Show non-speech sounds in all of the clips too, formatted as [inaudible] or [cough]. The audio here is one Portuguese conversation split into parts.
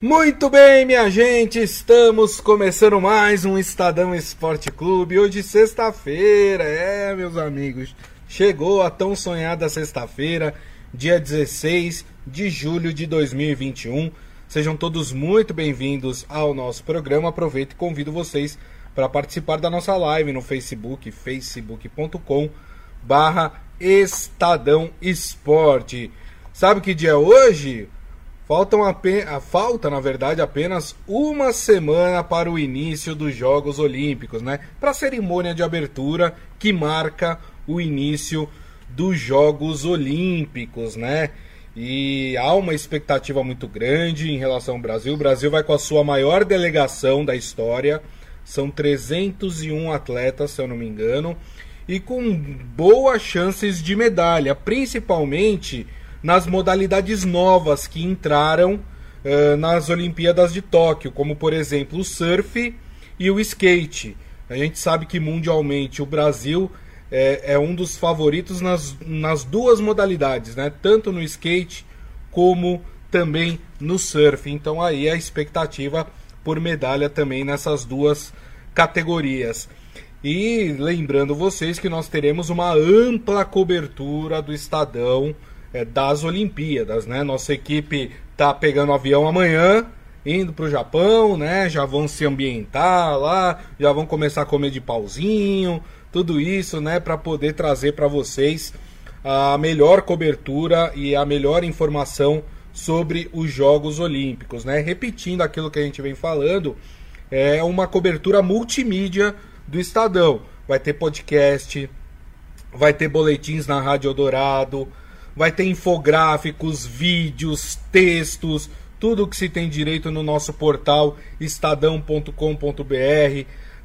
Muito bem, minha gente, estamos começando mais um Estadão Esporte Clube. Hoje, sexta-feira, é, meus amigos, chegou a tão sonhada sexta-feira, dia 16 de julho de 2021. Sejam todos muito bem-vindos ao nosso programa. Aproveito e convido vocês para participar da nossa live no Facebook, facebook.com barra Estadão Esporte. Sabe que dia é hoje? Faltam apenas, falta, na verdade, apenas uma semana para o início dos Jogos Olímpicos, né? Para a cerimônia de abertura que marca o início dos Jogos Olímpicos, né? E há uma expectativa muito grande em relação ao Brasil. O Brasil vai com a sua maior delegação da história. São 301 atletas, se eu não me engano, e com boas chances de medalha, principalmente nas modalidades novas que entraram uh, nas Olimpíadas de Tóquio, como por exemplo o surf e o skate. A gente sabe que mundialmente o Brasil é, é um dos favoritos nas, nas duas modalidades, né? tanto no skate como também no surf. Então aí a expectativa por medalha também nessas duas categorias. E lembrando vocês que nós teremos uma ampla cobertura do Estadão é, das Olimpíadas, né? Nossa equipe tá pegando avião amanhã, indo para o Japão, né? Já vão se ambientar lá, já vão começar a comer de pauzinho, tudo isso, né? Para poder trazer para vocês a melhor cobertura e a melhor informação sobre os Jogos Olímpicos, né? Repetindo aquilo que a gente vem falando, é uma cobertura multimídia do Estadão. Vai ter podcast, vai ter boletins na Rádio Dourado, vai ter infográficos, vídeos, textos, tudo que se tem direito no nosso portal estadão.com.br.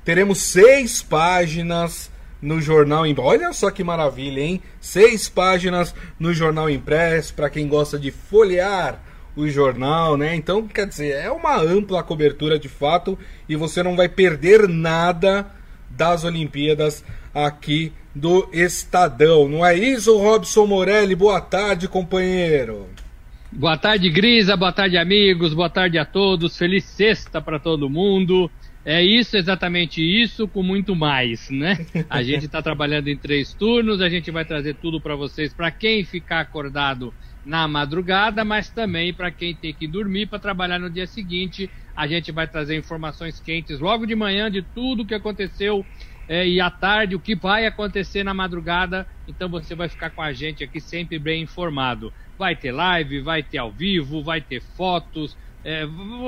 Teremos seis páginas no jornal impresso. Olha só que maravilha, hein? Seis páginas no jornal impresso para quem gosta de folhear o jornal, né? Então, quer dizer, é uma ampla cobertura de fato e você não vai perder nada das Olimpíadas aqui do Estadão. Não é isso, Robson Morelli? Boa tarde, companheiro. Boa tarde, Grisa. Boa tarde, amigos. Boa tarde a todos. Feliz sexta para todo mundo. É isso, exatamente isso, com muito mais, né? A [laughs] gente está trabalhando em três turnos, a gente vai trazer tudo para vocês, para quem ficar acordado na madrugada, mas também para quem tem que dormir para trabalhar no dia seguinte. A gente vai trazer informações quentes logo de manhã de tudo que aconteceu é, e à tarde o que vai acontecer na madrugada. Então você vai ficar com a gente aqui sempre bem informado. Vai ter live, vai ter ao vivo, vai ter fotos, é,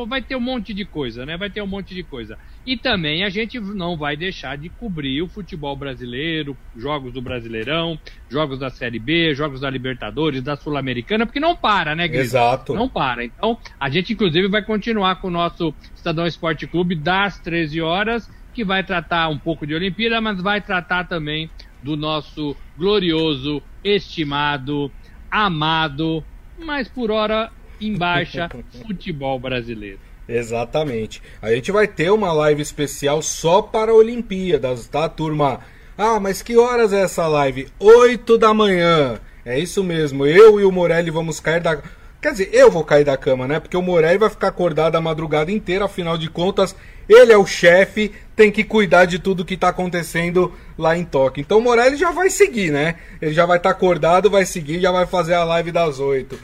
vai ter um monte de coisa, né? Vai ter um monte de coisa. E também a gente não vai deixar de cobrir o futebol brasileiro, jogos do Brasileirão, jogos da Série B, jogos da Libertadores, da Sul-Americana, porque não para, né, Gris? Exato. Não para. Então, a gente inclusive vai continuar com o nosso Estadão Esporte Clube das 13 horas que vai tratar um pouco de Olimpíada, mas vai tratar também do nosso glorioso, estimado, amado, mas por hora em baixa, [laughs] futebol brasileiro. Exatamente. A gente vai ter uma live especial só para Olimpíadas, tá, turma? Ah, mas que horas é essa live? 8 da manhã. É isso mesmo. Eu e o Morelli vamos cair da Quer dizer, eu vou cair da cama, né? Porque o Morelli vai ficar acordado a madrugada inteira, afinal de contas, ele é o chefe, tem que cuidar de tudo que tá acontecendo lá em Tóquio. Então o Morelli já vai seguir, né? Ele já vai estar tá acordado, vai seguir, já vai fazer a live das oito.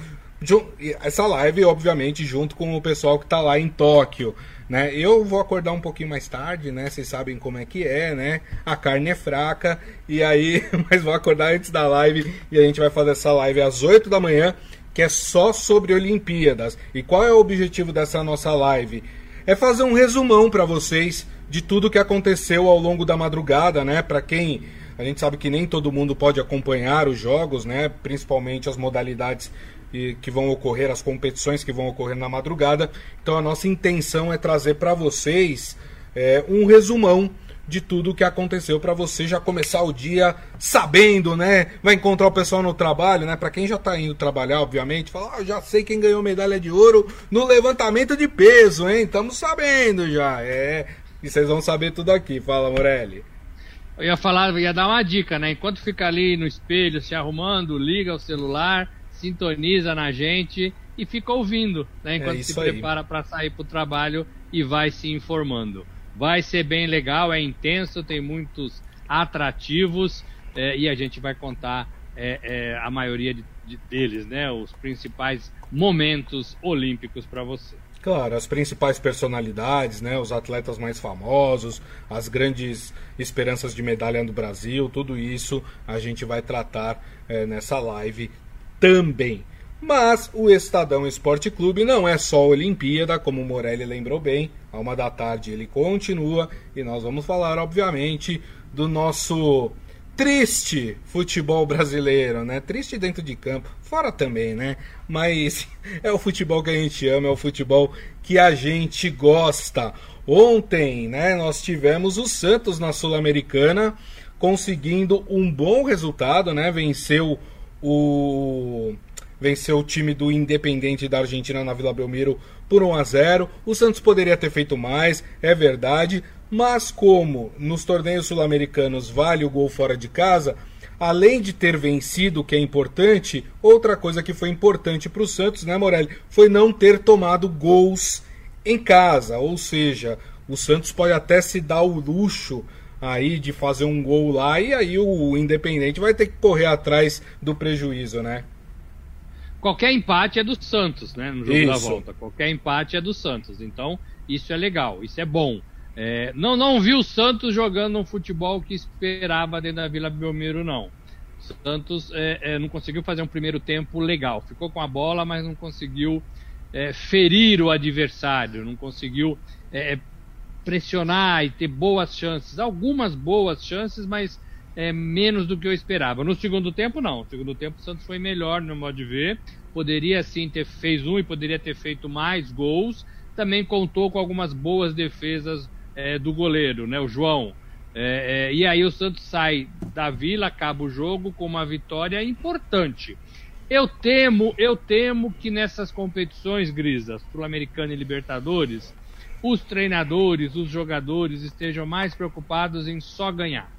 Essa live, obviamente, junto com o pessoal que tá lá em Tóquio. Né? Eu vou acordar um pouquinho mais tarde, né? Vocês sabem como é que é, né? A carne é fraca e aí, [laughs] mas vou acordar antes da live e a gente vai fazer essa live às 8 da manhã que é só sobre Olimpíadas. E qual é o objetivo dessa nossa live? É fazer um resumão para vocês de tudo que aconteceu ao longo da madrugada, né? Para quem a gente sabe que nem todo mundo pode acompanhar os jogos, né? Principalmente as modalidades que vão ocorrer, as competições que vão ocorrer na madrugada. Então a nossa intenção é trazer para vocês é, um resumão de tudo o que aconteceu para você já começar o dia sabendo, né? Vai encontrar o pessoal no trabalho, né? Para quem já tá indo trabalhar, obviamente, fala, ah, já sei quem ganhou medalha de ouro no levantamento de peso, hein? Estamos sabendo já. É, e vocês vão saber tudo aqui. Fala, Morelli. Eu ia falar, ia dar uma dica, né? Enquanto fica ali no espelho se arrumando, liga o celular, sintoniza na gente e fica ouvindo, né, enquanto é se prepara para sair para o trabalho e vai se informando. Vai ser bem legal, é intenso, tem muitos atrativos é, e a gente vai contar é, é, a maioria de, de, deles, né, os principais momentos olímpicos para você. Claro, as principais personalidades, né, os atletas mais famosos, as grandes esperanças de medalha do Brasil, tudo isso a gente vai tratar é, nessa live também. Mas o Estadão Esporte Clube não é só Olimpíada, como o Morelli lembrou bem. A uma da tarde ele continua e nós vamos falar, obviamente, do nosso triste futebol brasileiro, né? Triste dentro de campo, fora também, né? Mas [laughs] é o futebol que a gente ama, é o futebol que a gente gosta. Ontem, né, nós tivemos o Santos na Sul-Americana conseguindo um bom resultado, né? Venceu o venceu o time do Independente da Argentina na Vila Belmiro por 1 a 0. O Santos poderia ter feito mais, é verdade, mas como nos torneios sul-americanos vale o gol fora de casa, além de ter vencido, que é importante, outra coisa que foi importante para o Santos, né, Morelli, foi não ter tomado gols em casa, ou seja, o Santos pode até se dar o luxo aí de fazer um gol lá e aí o Independente vai ter que correr atrás do prejuízo, né? qualquer empate é do Santos, né? No jogo isso. da volta. Qualquer empate é do Santos. Então, isso é legal, isso é bom. É, não, não vi o Santos jogando um futebol que esperava dentro da Vila Belmiro, não. O Santos é, é, não conseguiu fazer um primeiro tempo legal. Ficou com a bola, mas não conseguiu é, ferir o adversário, não conseguiu é, pressionar e ter boas chances. Algumas boas chances, mas é, menos do que eu esperava. No segundo tempo, não. No segundo tempo, o Santos foi melhor, no modo de ver. Poderia sim ter fez um e poderia ter feito mais gols. Também contou com algumas boas defesas é, do goleiro, né, o João. É, é, e aí o Santos sai da Vila, acaba o jogo com uma vitória importante. Eu temo, eu temo que nessas competições grisas, Sul-Americana e Libertadores, os treinadores, os jogadores estejam mais preocupados em só ganhar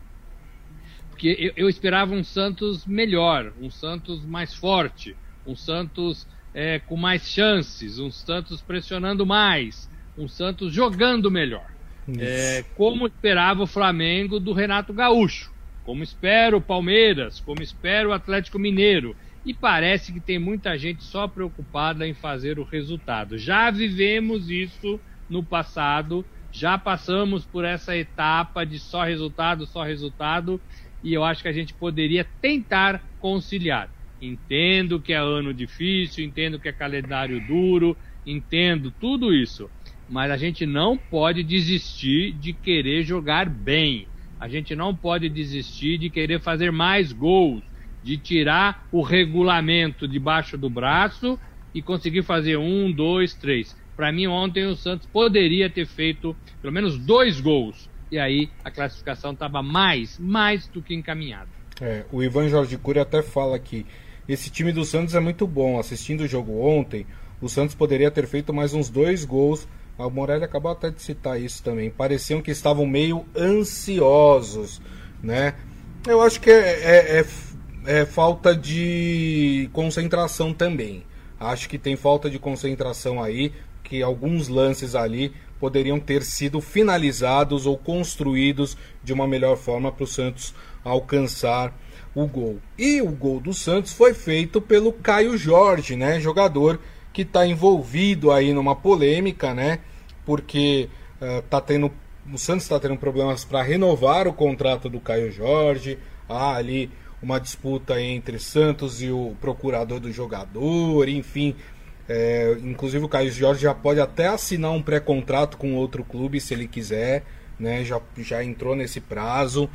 porque eu, eu, esperava um Santos melhor, um Santos mais forte, um Santos é, com mais chances, um Santos pressionando mais, um Santos jogando melhor. É, como esperava o Flamengo do Renato Gaúcho, como espera o Palmeiras, como espera o Atlético Mineiro. E parece que tem muita gente só preocupada em fazer o resultado. Já vivemos isso no passado, já passamos por essa etapa de só resultado, só resultado, e eu acho que a gente poderia tentar conciliar. Entendo que é ano difícil, entendo que é calendário duro, entendo tudo isso, mas a gente não pode desistir de querer jogar bem. A gente não pode desistir de querer fazer mais gols, de tirar o regulamento debaixo do braço e conseguir fazer um, dois, três. Para mim, ontem o Santos poderia ter feito pelo menos dois gols e aí a classificação estava mais, mais do que encaminhada. É, o Ivan Jorge Cury até fala que esse time do Santos é muito bom. Assistindo o jogo ontem, o Santos poderia ter feito mais uns dois gols. A Morelli acabou até de citar isso também. Pareciam que estavam meio ansiosos, né? Eu acho que é, é, é, é falta de concentração também. Acho que tem falta de concentração aí, que alguns lances ali poderiam ter sido finalizados ou construídos de uma melhor forma para o Santos alcançar o gol. E o gol do Santos foi feito pelo Caio Jorge, né, jogador que está envolvido aí numa polêmica, né, porque uh, tá tendo o Santos está tendo problemas para renovar o contrato do Caio Jorge. Há ali uma disputa entre Santos e o procurador do jogador, enfim, é, inclusive o Caio Jorge já pode até assinar um pré-contrato com outro clube se ele quiser, né? Já, já entrou nesse prazo.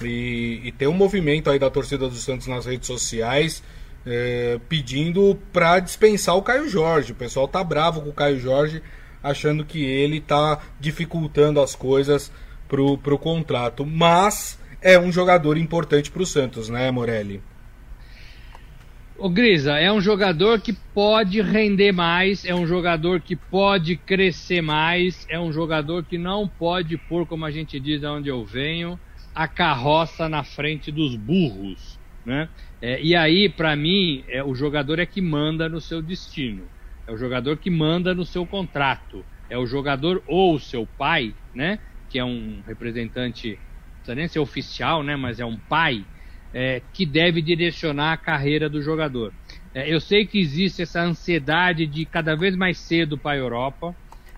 E, e tem um movimento aí da torcida do Santos nas redes sociais é, pedindo para dispensar o Caio Jorge. O pessoal tá bravo com o Caio Jorge, achando que ele tá dificultando as coisas pro, pro contrato. Mas é um jogador importante pro Santos, né, Morelli? O Grisa é um jogador que pode render mais, é um jogador que pode crescer mais, é um jogador que não pode pôr, como a gente diz onde eu venho, a carroça na frente dos burros. Né? É, e aí, para mim, é, o jogador é que manda no seu destino. É o jogador que manda no seu contrato. É o jogador ou seu pai, né? Que é um representante, não precisa nem ser oficial, né? Mas é um pai é, que deve direcionar a carreira do jogador. É, eu sei que existe essa ansiedade de cada vez mais cedo para a Europa.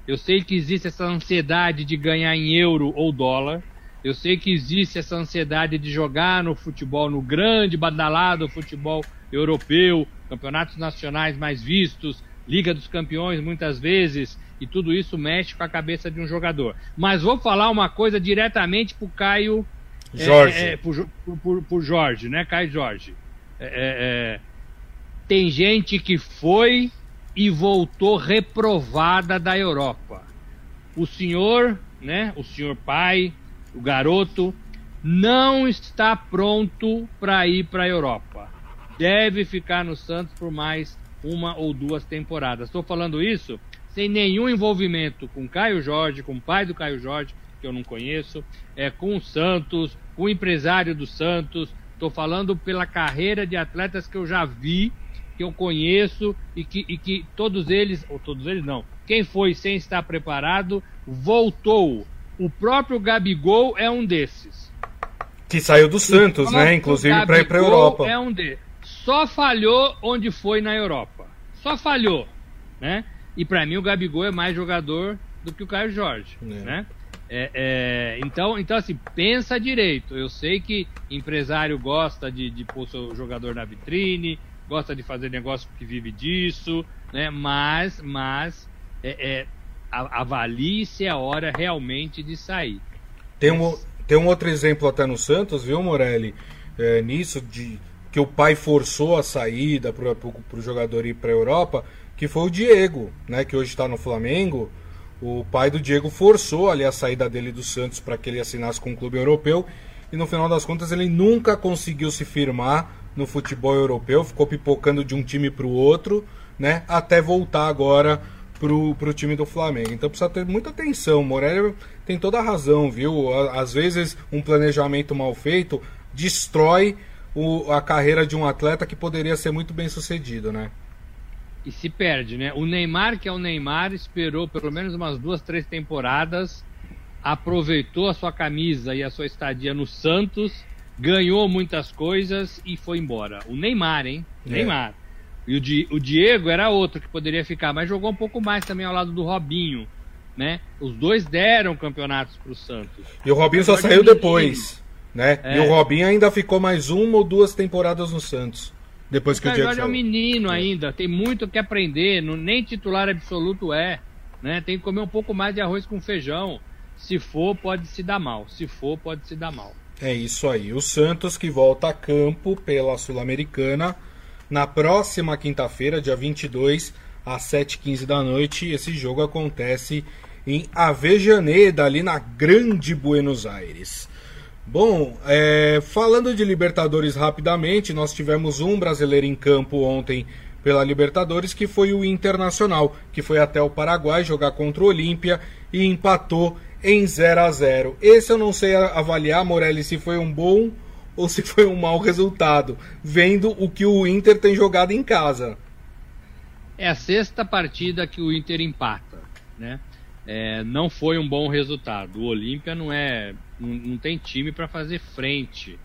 Eu sei que existe essa ansiedade de ganhar em euro ou dólar. Eu sei que existe essa ansiedade de jogar no futebol, no grande, badalado futebol europeu, campeonatos nacionais mais vistos, Liga dos Campeões muitas vezes, e tudo isso mexe com a cabeça de um jogador. Mas vou falar uma coisa diretamente pro Caio. Jorge. É, é, pro, pro, pro, Jorge, né, Caio Jorge? É, é, é, tem gente que foi e voltou reprovada da Europa. O senhor, né, o senhor pai, o garoto, não está pronto para ir para a Europa. Deve ficar no Santos por mais uma ou duas temporadas. Estou falando isso sem nenhum envolvimento com Caio Jorge, com o pai do Caio Jorge, que eu não conheço, é com o Santos, com o empresário do Santos. Estou falando pela carreira de atletas que eu já vi, que eu conheço e que, e que todos eles, ou todos eles não, quem foi sem estar preparado, voltou o próprio Gabigol é um desses. Que saiu do Santos, né? Inclusive para ir para a Europa. É um de. Só falhou onde foi na Europa. Só falhou, né? E para mim o Gabigol é mais jogador do que o Caio Jorge, é. né? É, é, então, então, assim, pensa direito. Eu sei que empresário gosta de, de pôr seu jogador na vitrine, gosta de fazer negócio que vive disso, né? Mas, mas é, é avalie se é hora realmente de sair. Tem um, tem um outro exemplo até no Santos, viu, Morelli? É, nisso, de que o pai forçou a saída para o jogador ir para a Europa, que foi o Diego, né, que hoje está no Flamengo. O pai do Diego forçou ali a saída dele do Santos para que ele assinasse com o clube europeu e no final das contas ele nunca conseguiu se firmar no futebol europeu, ficou pipocando de um time para o outro, né, até voltar agora pro, pro time do Flamengo. Então precisa ter muita atenção. O Morelli tem toda a razão, viu? Às vezes um planejamento mal feito destrói o, a carreira de um atleta que poderia ser muito bem sucedido, né? E se perde, né? O Neymar, que é o Neymar, esperou pelo menos umas duas, três temporadas, aproveitou a sua camisa e a sua estadia no Santos, ganhou muitas coisas e foi embora. O Neymar, hein? É. Neymar. E o, Di, o Diego era outro que poderia ficar, mas jogou um pouco mais também ao lado do Robinho. Né? Os dois deram campeonatos para o Santos. E o Robinho só saiu depois. Né? É. E o Robinho ainda ficou mais uma ou duas temporadas no Santos. Depois que o, o Diego é um menino é. ainda, tem muito que aprender, não, nem titular absoluto é. Né? Tem que comer um pouco mais de arroz com feijão. Se for, pode se dar mal. Se for, pode se dar mal. É isso aí. O Santos que volta a campo pela Sul-Americana na próxima quinta-feira, dia 22, às 7h15 da noite. Esse jogo acontece em Avejaneda, ali na Grande Buenos Aires. Bom, é, falando de Libertadores rapidamente, nós tivemos um brasileiro em campo ontem pela Libertadores, que foi o Internacional, que foi até o Paraguai jogar contra o Olímpia e empatou em 0 a 0 Esse eu não sei avaliar, Morelli, se foi um bom ou se foi um mau resultado, vendo o que o Inter tem jogado em casa. É a sexta partida que o Inter empata, né? É, não foi um bom resultado. O Olímpia não é, não, não tem time para fazer frente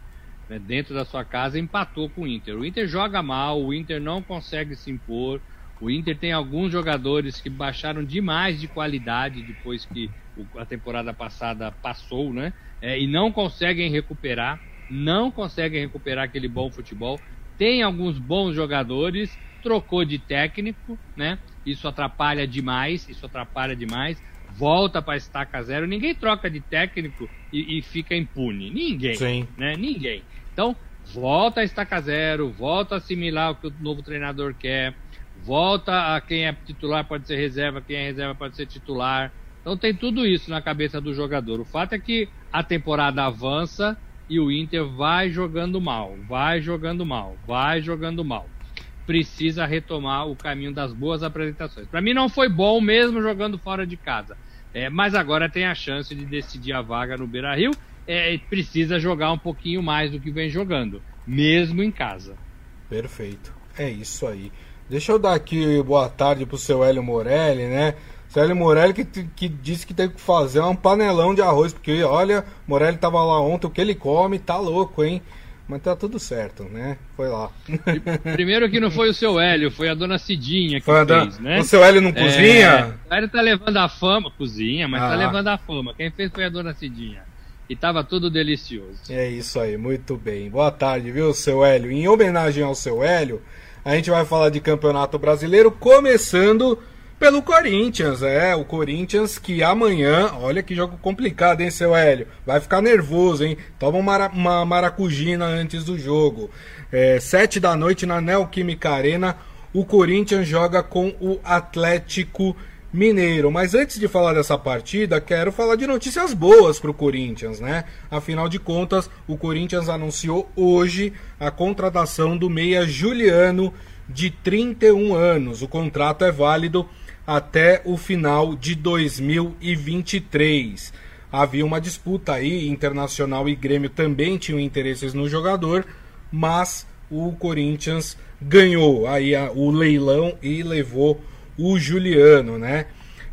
né? dentro da sua casa. Empatou com o Inter. O Inter joga mal, o Inter não consegue se impor. O Inter tem alguns jogadores que baixaram demais de qualidade depois que a temporada passada passou, né? É, e não conseguem recuperar não conseguem recuperar aquele bom futebol. Tem alguns bons jogadores, trocou de técnico, né? Isso atrapalha demais, isso atrapalha demais. Volta para estaca zero. Ninguém troca de técnico e, e fica impune. Ninguém, Sim. né? Ninguém. Então, volta a estaca zero, volta a assimilar o que o novo treinador quer, volta a quem é titular pode ser reserva, quem é reserva pode ser titular. Então tem tudo isso na cabeça do jogador. O fato é que a temporada avança, e o Inter vai jogando mal, vai jogando mal, vai jogando mal. Precisa retomar o caminho das boas apresentações. Para mim não foi bom mesmo jogando fora de casa, é, mas agora tem a chance de decidir a vaga no Beira Rio. É, precisa jogar um pouquinho mais do que vem jogando. mesmo em casa. Perfeito. É isso aí. Deixa eu dar aqui boa tarde pro seu Hélio Morelli, né? Seu Hélio Morelli que, que disse que teve que fazer um panelão de arroz, porque olha, Morelli tava lá ontem, o que ele come tá louco, hein? Mas tá tudo certo, né? Foi lá. Primeiro que não foi o seu Hélio, foi a dona Cidinha que foi fez, né? O seu Hélio não cozinha? É, o Hélio tá levando a fama, cozinha, mas tá ah. tá levando a fama. Quem fez foi a dona Cidinha. E tava tudo delicioso. É isso aí, muito bem. Boa tarde, viu, seu Hélio? Em homenagem ao seu Hélio, a gente vai falar de Campeonato Brasileiro, começando pelo Corinthians, é, o Corinthians que amanhã, olha que jogo complicado, hein, seu Hélio? Vai ficar nervoso, hein? Toma uma, uma maracujina antes do jogo. É, sete da noite na Neoquímica Arena, o Corinthians joga com o Atlético Mineiro. Mas antes de falar dessa partida, quero falar de notícias boas para o Corinthians, né? Afinal de contas, o Corinthians anunciou hoje a contratação do meia Juliano de 31 anos. O contrato é válido até o final de 2023. Havia uma disputa aí, Internacional e Grêmio também tinham interesses no jogador, mas o Corinthians ganhou aí a, o leilão e levou o Juliano, né?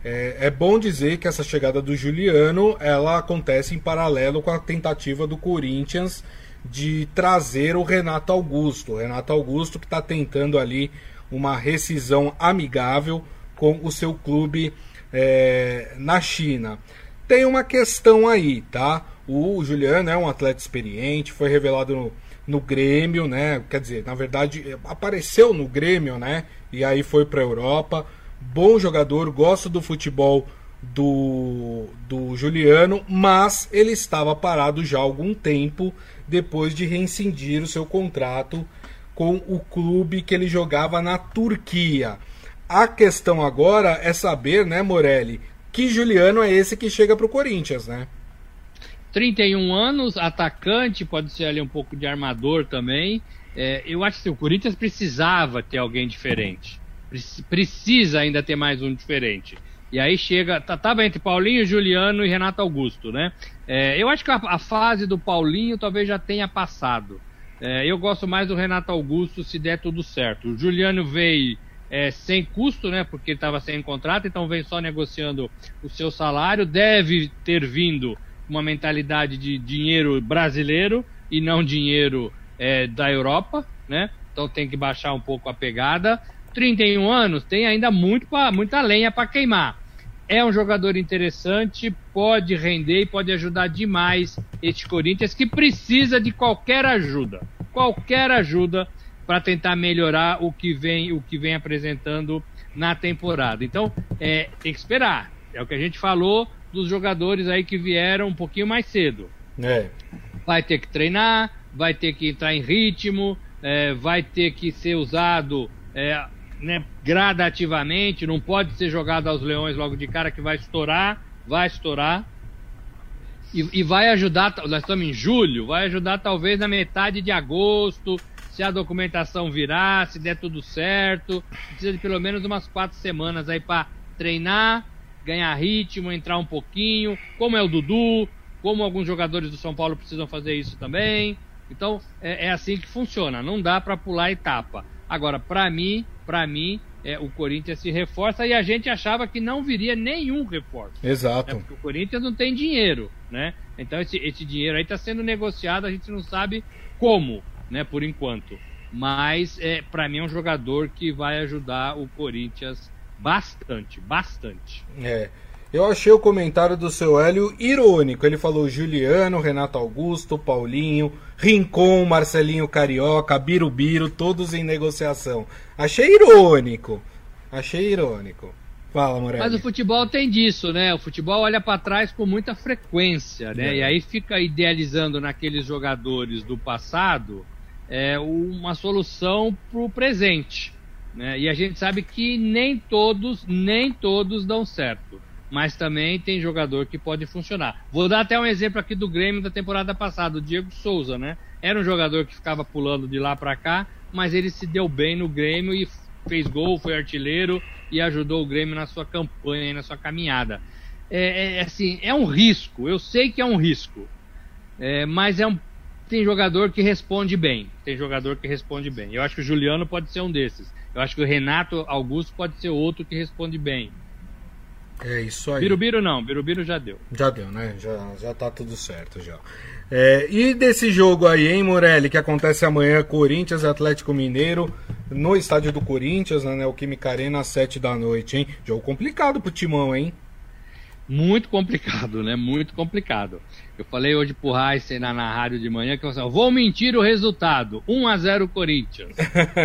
É, é, bom dizer que essa chegada do Juliano ela acontece em paralelo com a tentativa do Corinthians de trazer o Renato Augusto. O Renato Augusto que está tentando ali uma rescisão amigável com o seu clube é, na China. Tem uma questão aí, tá? O Juliano é um atleta experiente, foi revelado no, no Grêmio, né? Quer dizer, na verdade, apareceu no Grêmio, né? E aí foi para a Europa. Bom jogador, gosto do futebol do, do Juliano, mas ele estava parado já há algum tempo depois de rescindir o seu contrato com o clube que ele jogava na Turquia. A questão agora é saber, né, Morelli, que Juliano é esse que chega para o Corinthians, né? 31 anos, atacante, pode ser ali um pouco de armador também. É, eu acho que o Corinthians precisava ter alguém diferente. Precisa ainda ter mais um diferente. E aí chega, tá, tava entre Paulinho, Juliano e Renato Augusto, né? É, eu acho que a, a, fase do Paulinho talvez já tenha passado. É, eu gosto mais do Renato Augusto se der tudo certo. O Juliano veio é, sem custo, né? Porque ele estava sem contrato, então vem só negociando o seu salário. Deve ter vindo uma mentalidade de dinheiro brasileiro e não dinheiro é, da Europa, né? Então tem que baixar um pouco a pegada. 31 anos, tem ainda muito pra, muita lenha para queimar. É um jogador interessante, pode render e pode ajudar demais este Corinthians que precisa de qualquer ajuda. Qualquer ajuda para tentar melhorar o que vem o que vem apresentando na temporada. Então, é, tem que esperar. É o que a gente falou dos jogadores aí que vieram um pouquinho mais cedo. É. Vai ter que treinar, vai ter que entrar em ritmo, é, vai ter que ser usado é, né, gradativamente, não pode ser jogado aos leões logo de cara que vai estourar, vai estourar. E, e vai ajudar, nós estamos em julho, vai ajudar talvez na metade de agosto, se a documentação virar, se der tudo certo. Precisa de pelo menos umas quatro semanas aí para treinar, ganhar ritmo, entrar um pouquinho, como é o Dudu, como alguns jogadores do São Paulo precisam fazer isso também. Então é, é assim que funciona, não dá para pular etapa. Agora, para mim, para mim, é, o Corinthians se reforça e a gente achava que não viria nenhum reforço. Exato. Né? Porque o Corinthians não tem dinheiro, né? Então esse, esse dinheiro aí está sendo negociado, a gente não sabe como né, por enquanto. Mas é, para mim é um jogador que vai ajudar o Corinthians bastante, bastante. É. Eu achei o comentário do seu Hélio irônico. Ele falou Juliano, Renato Augusto, Paulinho, Rincon, Marcelinho Carioca, Birubiru, todos em negociação. Achei irônico. Achei irônico. Fala, Morelli. Mas o futebol tem disso, né? O futebol olha para trás com muita frequência, né? É. E aí fica idealizando naqueles jogadores do passado é, uma solução para o presente. Né? E a gente sabe que nem todos, nem todos dão certo. Mas também tem jogador que pode funcionar. Vou dar até um exemplo aqui do Grêmio da temporada passada, o Diego Souza, né? Era um jogador que ficava pulando de lá para cá, mas ele se deu bem no Grêmio e fez gol, foi artilheiro e ajudou o Grêmio na sua campanha, na sua caminhada. É, é assim, é um risco. Eu sei que é um risco, é, mas é um tem jogador que responde bem. Tem jogador que responde bem. Eu acho que o Juliano pode ser um desses. Eu acho que o Renato Augusto pode ser outro que responde bem. É isso aí. Birubiru não, Birubiru já deu. Já deu, né? Já, já tá tudo certo já. É, e desse jogo aí, hein, Morelli, que acontece amanhã, Corinthians e Atlético Mineiro, no estádio do Corinthians, né, o Química Arena, às 7 da noite, hein? Jogo complicado pro Timão, hein? Muito complicado, né? Muito complicado. Eu falei hoje pro Heisen na, na rádio de manhã que eu falei, vou mentir o resultado, 1 a 0 Corinthians.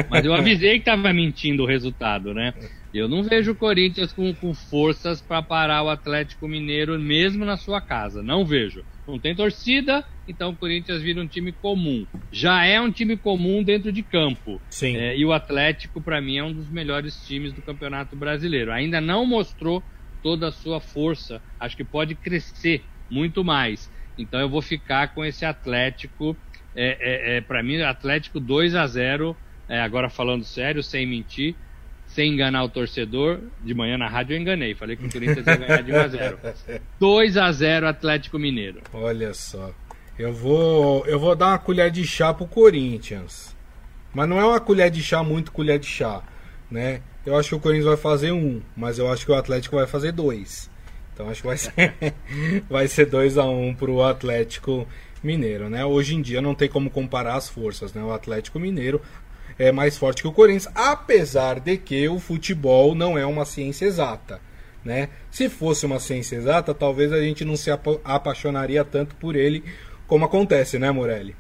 Mas eu avisei que tava mentindo o resultado, né? Eu não vejo o Corinthians com, com forças para parar o Atlético Mineiro mesmo na sua casa. Não vejo. Não tem torcida, então o Corinthians vira um time comum. Já é um time comum dentro de campo. Sim. É, e o Atlético, para mim, é um dos melhores times do Campeonato Brasileiro. Ainda não mostrou toda a sua força. Acho que pode crescer muito mais. Então eu vou ficar com esse Atlético. É, é, é para mim, Atlético 2 a 0 é, agora falando sério, sem mentir, sem enganar o torcedor. De manhã na rádio eu enganei, falei que o Corinthians ia ganhar de 1 a 0 2 [laughs] a 0 Atlético Mineiro. Olha só. Eu vou, eu vou dar uma colher de chá pro Corinthians. Mas não é uma colher de chá, muito colher de chá, né? Eu acho que o Corinthians vai fazer um, mas eu acho que o Atlético vai fazer dois. Então acho que vai [laughs] ser, vai ser 2 a 1 um pro Atlético Mineiro, né? Hoje em dia não tem como comparar as forças, né? O Atlético Mineiro é mais forte que o Corinthians, apesar de que o futebol não é uma ciência exata, né? Se fosse uma ciência exata, talvez a gente não se apaixonaria tanto por ele como acontece, né, Morelli?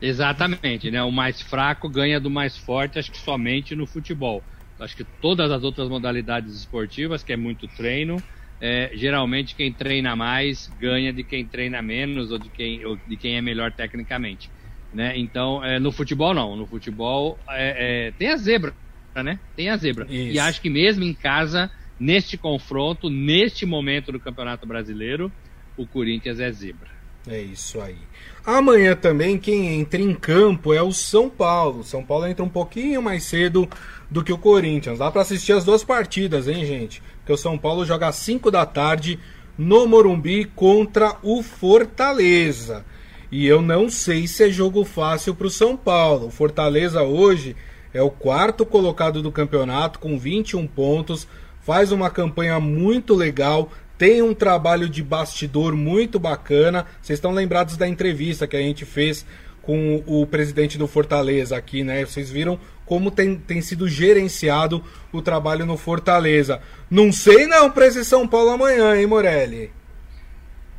Exatamente, né? O mais fraco ganha do mais forte, acho que somente no futebol. Acho que todas as outras modalidades esportivas, que é muito treino, é, geralmente quem treina mais ganha de quem treina menos ou de quem, ou de quem é melhor tecnicamente. Né? Então, é, no futebol não. No futebol é, é tem a zebra, né? Tem a zebra. Isso. E acho que mesmo em casa, neste confronto, neste momento do Campeonato Brasileiro, o Corinthians é zebra. É isso aí. Amanhã também quem entra em campo é o São Paulo. São Paulo entra um pouquinho mais cedo do que o Corinthians. Dá para assistir as duas partidas, hein, gente? Porque o São Paulo joga às 5 da tarde no Morumbi contra o Fortaleza. E eu não sei se é jogo fácil para o São Paulo. O Fortaleza hoje é o quarto colocado do campeonato com 21 pontos, faz uma campanha muito legal, tem um trabalho de bastidor muito bacana. Vocês estão lembrados da entrevista que a gente fez com o presidente do Fortaleza aqui, né? Vocês viram como tem, tem sido gerenciado o trabalho no Fortaleza. Não sei não para esse São Paulo amanhã, hein, Morelli?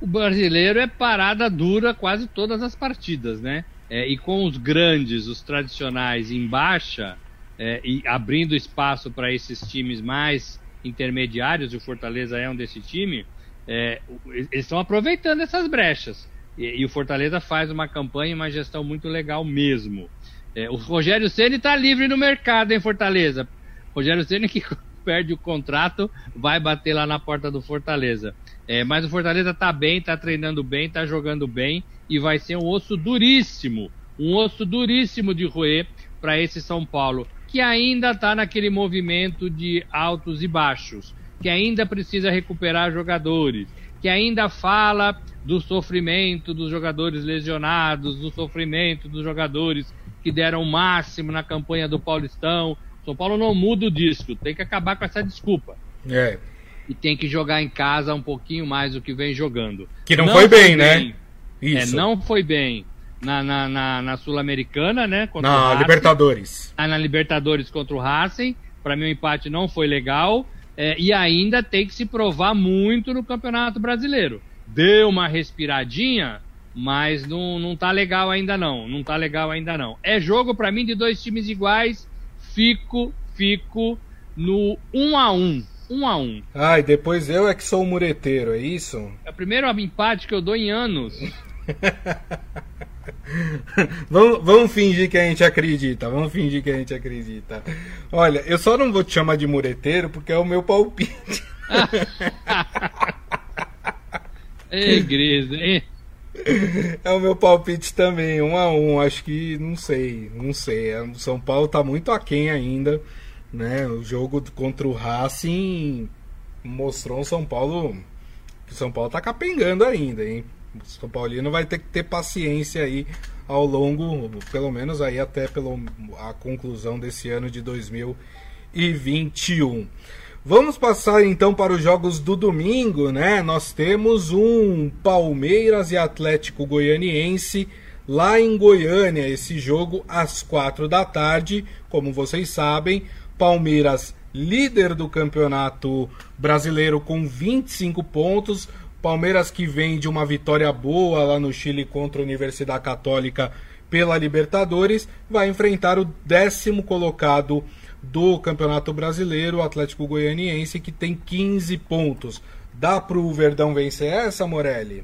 O brasileiro é parada dura quase todas as partidas, né? É, e com os grandes, os tradicionais em baixa, é, e abrindo espaço para esses times mais intermediários, e o Fortaleza é um desse time, é, eles estão aproveitando essas brechas. E, e, o Fortaleza faz uma campanha e uma gestão muito legal mesmo. É, o Rogério Ceni está livre no mercado em Fortaleza. Rogério Ceni que [laughs] perde o contrato vai bater lá na porta do Fortaleza. É, mas o Fortaleza está bem, está treinando bem, está jogando bem e vai ser um osso duríssimo, um osso duríssimo de roer para esse São Paulo que ainda está naquele movimento de altos e baixos, que ainda precisa recuperar jogadores, que ainda fala do sofrimento dos jogadores lesionados, do sofrimento dos jogadores que deram o máximo na campanha do Paulistão. São Paulo não muda o disco, tem que acabar com essa desculpa. É. E tem que jogar em casa um pouquinho mais do que vem jogando. Que não, não foi, bem, né? Bem. Isso. É, não foi bem na, na, na, na Sul-Americana, né? na Libertadores. Ah, na Libertadores contra o Racing. Para mim o empate não foi legal. É, e ainda tem que se provar muito no Campeonato Brasileiro. Deu uma respiradinha, mas não, não tá legal ainda não. Não tá legal ainda não. É jogo para mim de dois times iguais. Fico, fico no 1 a 1 1 a 1 Ah, e depois eu é que sou o mureteiro, é isso? É o primeiro empate que eu dou em anos. [laughs] [laughs] vamos, vamos fingir que a gente acredita. Vamos fingir que a gente acredita. Olha, eu só não vou te chamar de mureteiro porque é o meu palpite. [laughs] Gris, hein? É o meu palpite também, um a um. Acho que não sei, não sei. O São Paulo tá muito aquém ainda, né? O jogo contra o Racing mostrou um São Paulo que o São Paulo tá capengando ainda, hein? São Paulino vai ter que ter paciência aí ao longo, pelo menos aí até pelo, a conclusão desse ano de 2021. Vamos passar então para os jogos do domingo, né? Nós temos um Palmeiras e Atlético Goianiense lá em Goiânia, esse jogo às quatro da tarde. Como vocês sabem, Palmeiras líder do campeonato brasileiro com 25 pontos. Palmeiras que vem de uma vitória boa lá no Chile contra a Universidade Católica pela Libertadores, vai enfrentar o décimo colocado do Campeonato Brasileiro, o Atlético Goianiense, que tem 15 pontos. Dá para o Verdão vencer essa, Morelli?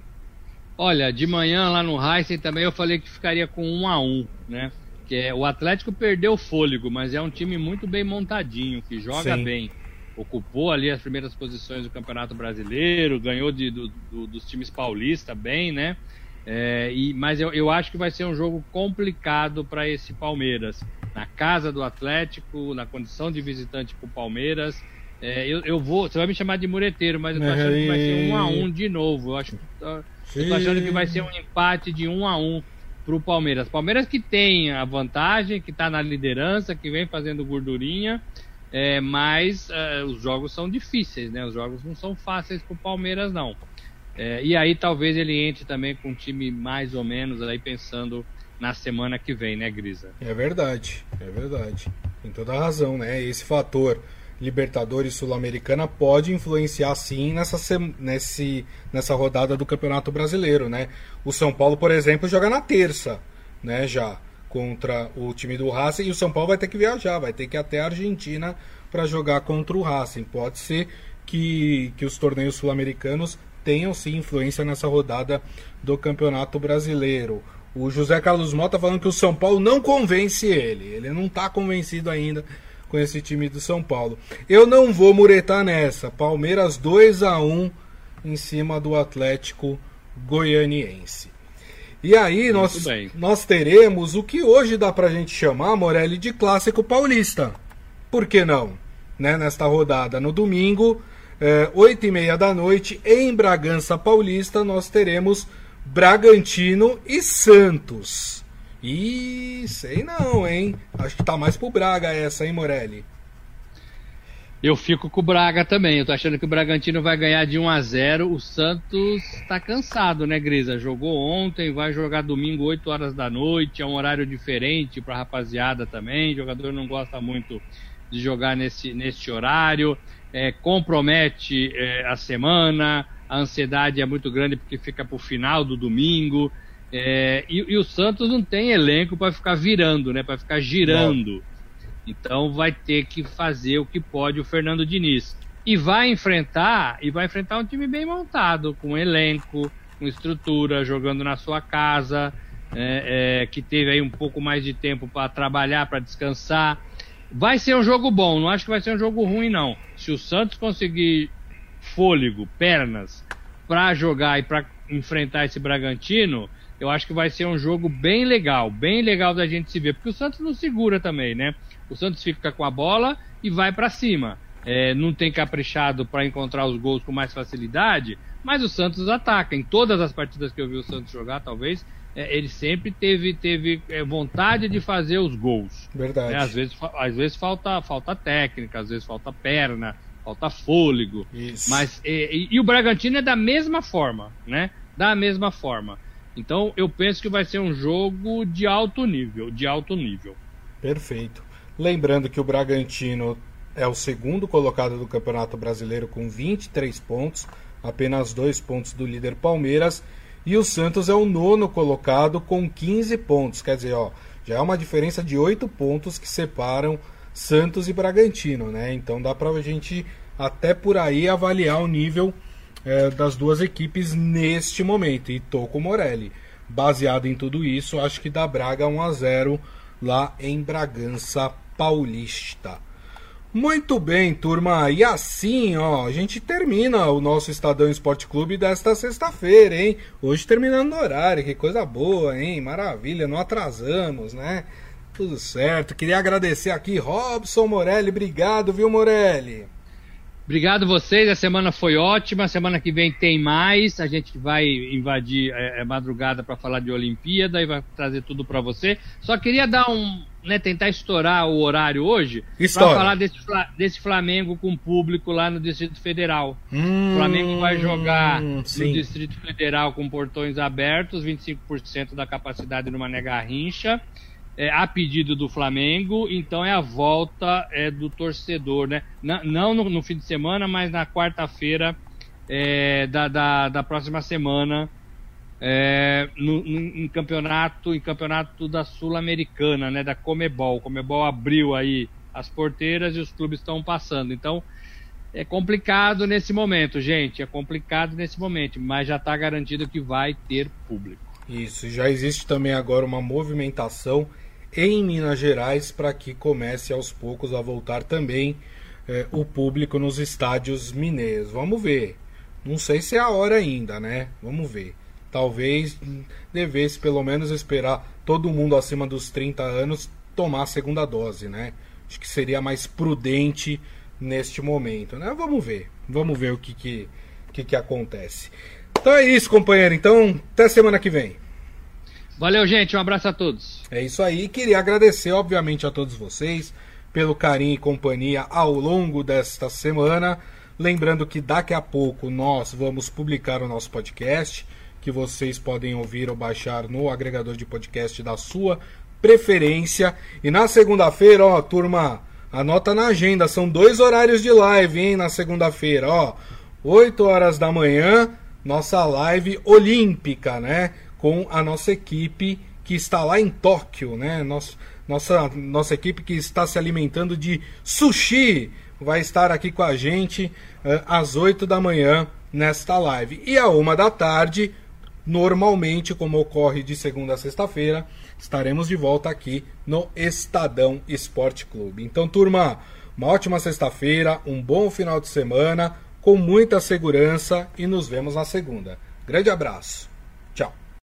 Olha, de manhã lá no Heisen também eu falei que ficaria com um a um, né? Que é, o Atlético perdeu o fôlego, mas é um time muito bem montadinho, que joga Sim. bem. Ocupou ali as primeiras posições do Campeonato Brasileiro, ganhou de, do, do, dos times paulistas bem, né? É, e, mas eu, eu acho que vai ser um jogo complicado para esse Palmeiras. Na casa do Atlético, na condição de visitante para o Palmeiras. É, eu, eu vou. Você vai me chamar de mureteiro, mas eu tô achando que vai ser um a um de novo. Eu acho que eu tô achando que vai ser um empate de um a um pro Palmeiras. Palmeiras que tem a vantagem, que está na liderança, que vem fazendo gordurinha, é, mas é, os jogos são difíceis, né? Os jogos não são fáceis pro Palmeiras, não. É, e aí talvez ele entre também com um time mais ou menos aí pensando na semana que vem, né, Grisa? É verdade, é verdade. Tem toda a razão, né? Esse fator Libertadores Sul-Americana pode influenciar sim nessa, nesse, nessa rodada do Campeonato Brasileiro, né? O São Paulo, por exemplo, joga na terça, né, já contra o time do Racing e o São Paulo vai ter que viajar, vai ter que ir até a Argentina para jogar contra o Racing. Pode ser que, que os torneios sul-americanos tenham sim influência nessa rodada do Campeonato Brasileiro. O José Carlos Mota falando que o São Paulo não convence ele, ele não está convencido ainda com esse time do São Paulo. Eu não vou muretar nessa. Palmeiras 2 a 1 em cima do Atlético Goianiense. E aí nós, nós teremos o que hoje dá pra gente chamar, Morelli, de clássico paulista. Por que não? Né, nesta rodada, no domingo, é, 8 e meia da noite, em Bragança Paulista, nós teremos Bragantino e Santos. E sei não, hein? Acho que tá mais pro Braga essa, hein, Morelli? Eu fico com o Braga também. Eu tô achando que o Bragantino vai ganhar de 1 a 0. O Santos tá cansado, né, Grisa? Jogou ontem, vai jogar domingo 8 horas da noite, é um horário diferente pra rapaziada também. O jogador não gosta muito de jogar nesse, nesse horário. É, compromete é, a semana, a ansiedade é muito grande porque fica pro final do domingo. É, e, e, o Santos não tem elenco para ficar virando, né? Para ficar girando. Não. Então vai ter que fazer o que pode o Fernando Diniz. E vai enfrentar, e vai enfrentar um time bem montado, com elenco, com estrutura, jogando na sua casa, é, é, que teve aí um pouco mais de tempo para trabalhar, para descansar. Vai ser um jogo bom, não acho que vai ser um jogo ruim, não. Se o Santos conseguir fôlego, pernas, para jogar e para enfrentar esse Bragantino, eu acho que vai ser um jogo bem legal, bem legal da gente se ver, porque o Santos não segura também, né? O Santos fica com a bola e vai para cima. É, não tem caprichado para encontrar os gols com mais facilidade, mas o Santos ataca. Em todas as partidas que eu vi o Santos jogar, talvez, é, ele sempre teve, teve é, vontade de fazer os gols. Verdade. É, às vezes, às vezes falta, falta técnica, às vezes falta perna, falta fôlego. Isso. Mas, e, e o Bragantino é da mesma forma, né? Da mesma forma. Então eu penso que vai ser um jogo de alto nível, de alto nível. Perfeito. Lembrando que o Bragantino é o segundo colocado do Campeonato Brasileiro com 23 pontos, apenas dois pontos do líder Palmeiras, e o Santos é o nono colocado com 15 pontos. Quer dizer, ó, já é uma diferença de 8 pontos que separam Santos e Bragantino, né? Então dá pra gente até por aí avaliar o nível é, das duas equipes neste momento. E tô com o Morelli. Baseado em tudo isso, acho que dá Braga 1 a 0 lá em Bragança Paulista. Muito bem, turma. E assim, ó, a gente termina o nosso Estadão Esporte Clube desta sexta-feira, hein? Hoje terminando no horário, que coisa boa, hein? Maravilha, não atrasamos, né? Tudo certo. Queria agradecer aqui Robson Morelli, obrigado, viu, Morelli? Obrigado vocês, a semana foi ótima, semana que vem tem mais, a gente vai invadir é, é madrugada para falar de Olimpíada e vai trazer tudo para você. Só queria dar um, né, tentar estourar o horário hoje para falar desse, desse Flamengo com público lá no Distrito Federal. Hum, o Flamengo vai jogar sim. no Distrito Federal com portões abertos, 25% da capacidade no Mané Garrincha é, a pedido do Flamengo, então é a volta é, do torcedor, né? Não, no, no, fim de semana, mas na quarta-feira é, da, da, da, próxima semana, é, no, no, em campeonato, em campeonato da Sul-Americana, né? Da Comebol. Comebol abriu aí as porteiras e os clubes estão passando. Então é complicado nesse momento, gente. É complicado nesse momento, mas já está garantido que vai ter público. Isso, já existe também agora uma movimentação em Minas Gerais para que comece aos poucos a voltar também é, o público nos estádios mineiros. Vamos ver. Não sei se é a hora ainda, né? Vamos ver. Talvez devesse pelo menos esperar todo mundo acima dos 30 anos tomar a segunda dose, né? Acho que seria mais prudente neste momento, né? Vamos ver. Vamos ver o que que, que, que acontece. Então é isso, companheiro. Então, até semana que vem. Valeu, gente. Um abraço a todos. É isso aí. Queria agradecer, obviamente, a todos vocês pelo carinho e companhia ao longo desta semana. Lembrando que daqui a pouco nós vamos publicar o nosso podcast, que vocês podem ouvir ou baixar no agregador de podcast da sua preferência. E na segunda-feira, ó, turma, anota na agenda, são dois horários de live, hein, na segunda-feira, ó. 8 horas da manhã, nossa live olímpica, né? Com a nossa equipe que está lá em Tóquio, né? Nossa, nossa, nossa equipe que está se alimentando de sushi vai estar aqui com a gente uh, às 8 da manhã nesta live. E à uma da tarde, normalmente, como ocorre de segunda a sexta-feira, estaremos de volta aqui no Estadão Esporte Clube. Então, turma, uma ótima sexta-feira, um bom final de semana, com muita segurança e nos vemos na segunda. Grande abraço.